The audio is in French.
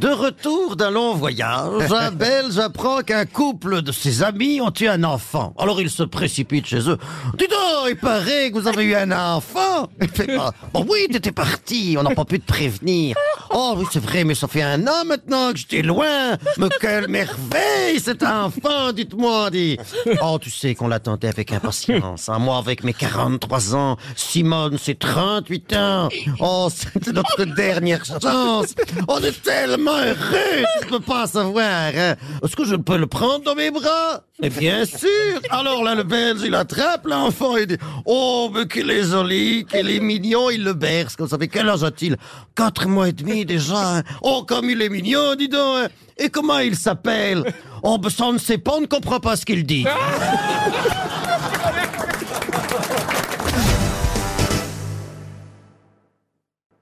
De retour d'un long voyage, un Belge apprend qu'un couple de ses amis ont eu un enfant. Alors il se précipite chez eux. Dis donc, il paraît que vous avez eu un enfant. Il fait, ah, bon oui, t'étais parti, on n'a pas pu te prévenir. Oh oui, c'est vrai, mais ça fait un an maintenant que j'étais loin. Mais quelle merveille cet enfant, dites-moi, dit. Oh, tu sais qu'on l'attendait avec impatience. hein. Moi, avec mes 43 ans, Simone, c'est 38 ans. Oh, c'était notre dernière chance. On est tellement heureux, tu peux pas savoir. Hein. Est-ce que je peux le prendre dans mes bras? Mais bien sûr. Alors là, le Belge, il attrape l'enfant et dit, oh, mais qu'il est joli, qu'il est mignon. Il le berce, comme ça fait quel âge a-t-il? Quatre mois et demi déjà. hein. Oh, comme il est mignon, dis donc. hein. Et comment il s'appelle? Oh, ben ça, on ne sait pas, on ne comprend pas ce qu'il dit.